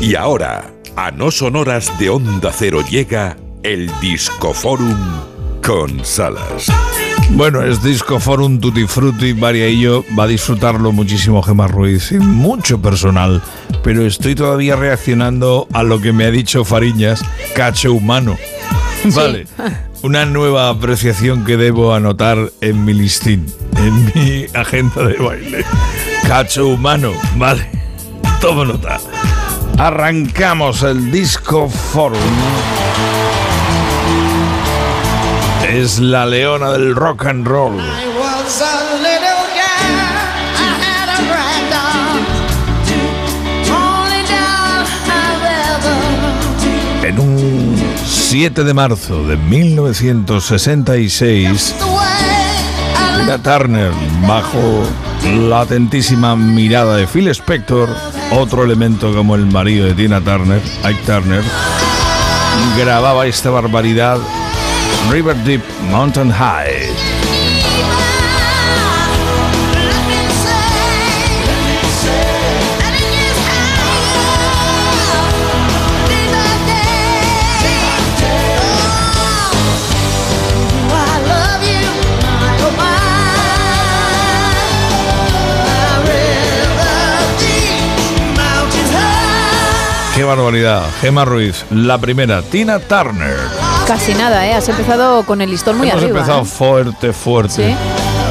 Y ahora, a no sonoras de Onda Cero llega el Discoforum con Salas. Bueno, es Disco Forum Tutti Frutti, María y yo va a disfrutarlo muchísimo Gemma Ruiz y mucho personal, pero estoy todavía reaccionando a lo que me ha dicho Fariñas, cacho humano. Vale, una nueva apreciación que debo anotar en mi listín, en mi agenda de baile. Cacho humano, vale, tomo nota. Arrancamos el Disco Forum. Es la leona del rock and roll. En un 7 de marzo de 1966, Tina Turner, bajo la atentísima mirada de Phil Spector, otro elemento como el marido de Tina Turner, Ike Turner, grababa esta barbaridad River Deep Mountain High. Barbaridad. Gemma Ruiz, la primera. Tina Turner. Casi nada, ¿eh? Has empezado con el listón muy Hemos arriba. empezado ¿eh? fuerte, fuerte. Sí.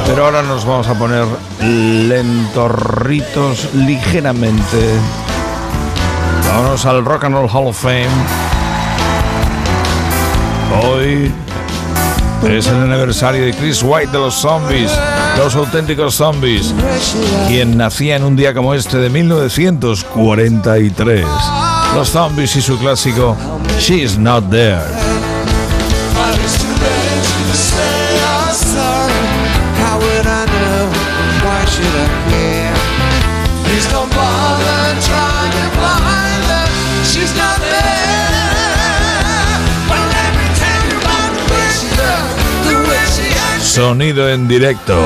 Pero ahora nos vamos a poner lentorritos ligeramente. Vámonos al Rock and Roll Hall of Fame. Hoy es el aniversario de Chris White de los Zombies, los auténticos Zombies, quien nacía en un día como este de 1943. Los Zombies y su clásico She's Not There. Sonido en directo.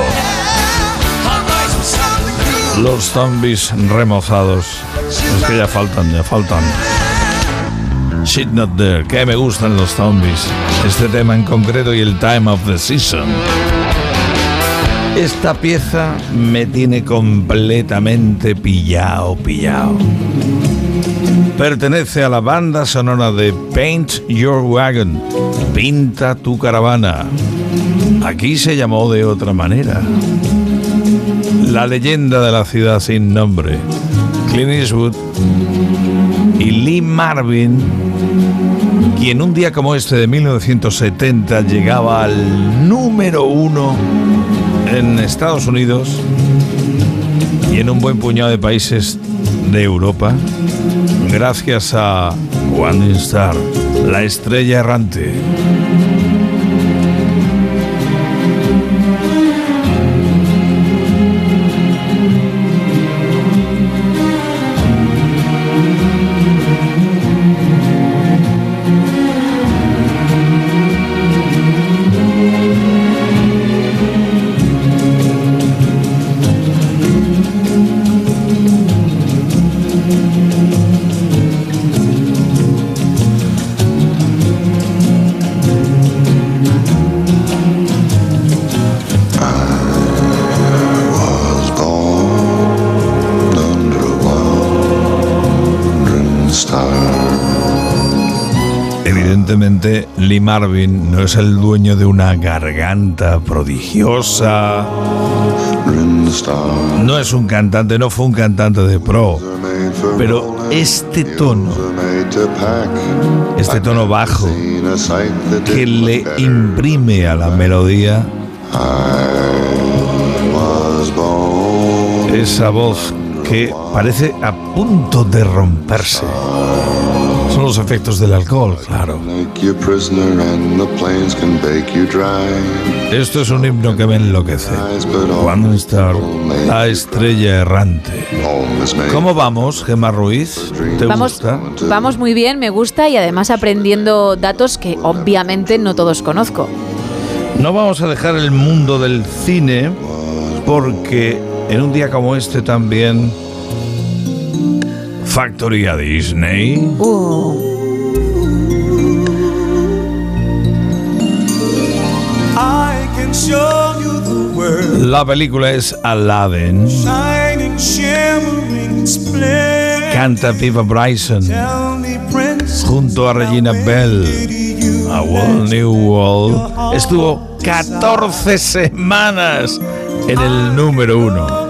Los zombies remozados. Es que ya faltan, ya faltan. Shit Not There. Que me gustan los zombies. Este tema en concreto y el Time of the Season. Esta pieza me tiene completamente pillado, pillado. Pertenece a la banda sonora de Paint Your Wagon. Pinta tu caravana. Aquí se llamó de otra manera. La leyenda de la ciudad sin nombre. Clint Eastwood y Lee Marvin, quien un día como este de 1970 llegaba al número uno en Estados Unidos y en un buen puñado de países de Europa, gracias a One Star, la estrella errante. Evidentemente, Lee Marvin no es el dueño de una garganta prodigiosa, no es un cantante, no fue un cantante de pro, pero este tono, este tono bajo que le imprime a la melodía esa voz que parece a punto de romperse. Son los efectos del alcohol, claro. Esto es un himno que me enloquece. One Star, la estrella errante. ¿Cómo vamos, Gemma Ruiz? ¿Te Vamos, gusta? vamos muy bien, me gusta y además aprendiendo datos que obviamente no todos conozco. No vamos a dejar el mundo del cine porque en un día como este también Factory a Disney. Uh, La película es Aladdin. Canta Viva Bryson junto a Regina Bell. A World New World. Estuvo 14 semanas en el número uno.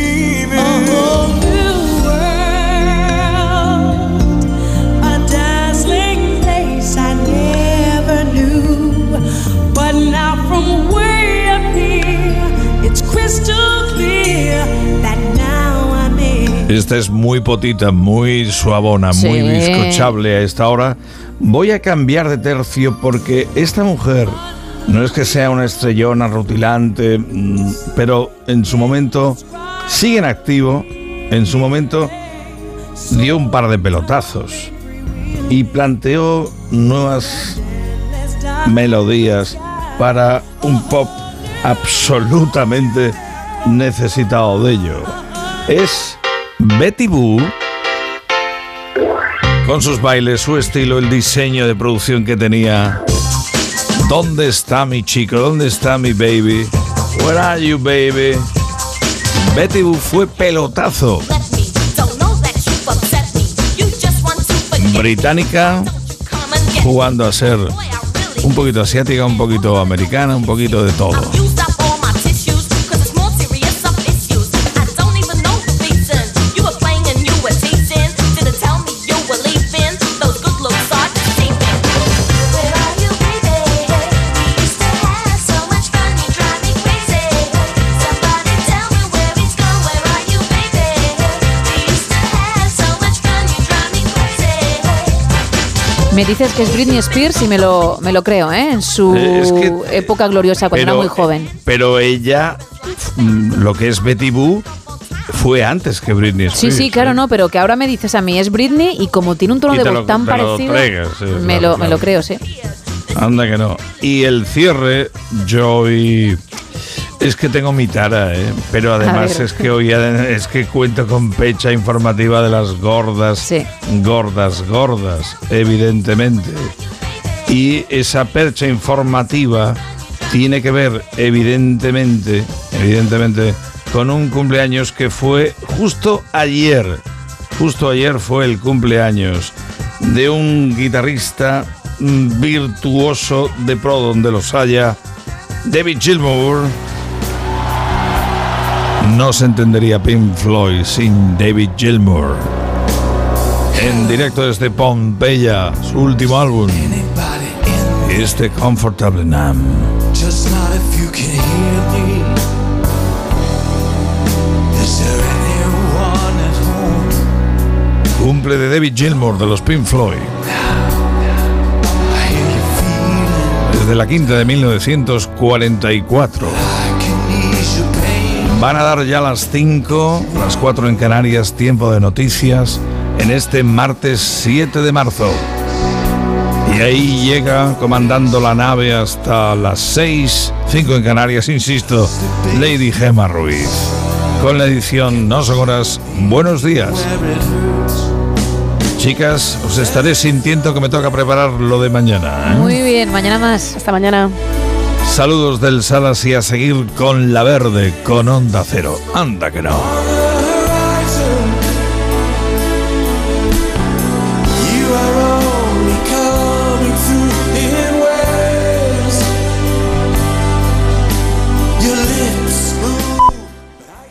Esta es muy potita, muy suavona, muy bizcochable a esta hora. Voy a cambiar de tercio porque esta mujer no es que sea una estrellona rutilante, mm, pero en su momento sigue en activo. En su momento dio un par de pelotazos y planteó nuevas melodías para un pop absolutamente necesitado de ello. Es Betty Boo, con sus bailes, su estilo, el diseño de producción que tenía. ¿Dónde está mi chico? ¿Dónde está mi baby? Where are you, baby? Betty Boo fue pelotazo. Británica, jugando a ser un poquito asiática, un poquito americana, un poquito de todo. Me dices que es Britney Spears y me lo, me lo creo, ¿eh? En su Eh, es que- época gloriosa, cuando era muy joven. Pero ella, mm, lo que es Betty Boo, fue antes que Britney Sí, Spears. sí, claro, ¿eh? no, pero que ahora me dices a mí es Britney y como tiene un tono de voz lo- tan te lo parecido, traigas, sí, me, claro, lo, me claro. lo creo, sí. Anda que no. Y el cierre, hoy... Es que tengo mi tara, ¿eh? Pero además es que hoy es que cuento con pecha informativa de las gordas, Sí. gordas, gordas, evidentemente. Y esa percha informativa tiene que ver, evidentemente, evidentemente, con un cumpleaños que fue justo ayer. Justo ayer fue el cumpleaños de un guitarrista mm, virtuoso de pro donde los haya, David Gilmour. No se entendería Pink Floyd sin David Gilmour. En directo desde Pompeya, su último álbum, este Comfortable Nam. Cumple de David Gilmour de los Pink Floyd. Desde la quinta de 1944. Van a dar ya las 5, las 4 en Canarias, tiempo de noticias, en este martes 7 de marzo. Y ahí llega comandando la nave hasta las 6, 5 en Canarias, insisto, Lady Gemma Ruiz. Con la edición No son horas, buenos días. Chicas, os estaré sintiendo que me toca preparar lo de mañana. ¿eh? Muy bien, mañana más. Hasta mañana. Saludos del Salas y a seguir con La Verde, con Onda Cero. Anda que no.